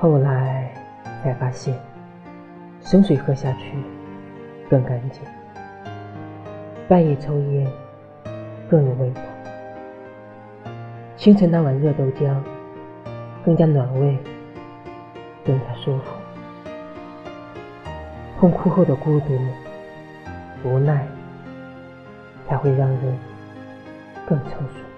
后来才发现生水喝下去更干净半夜抽烟更有味道。清晨那碗热豆浆更加暖胃更加舒服。痛哭后的孤独无奈才会让人更成熟。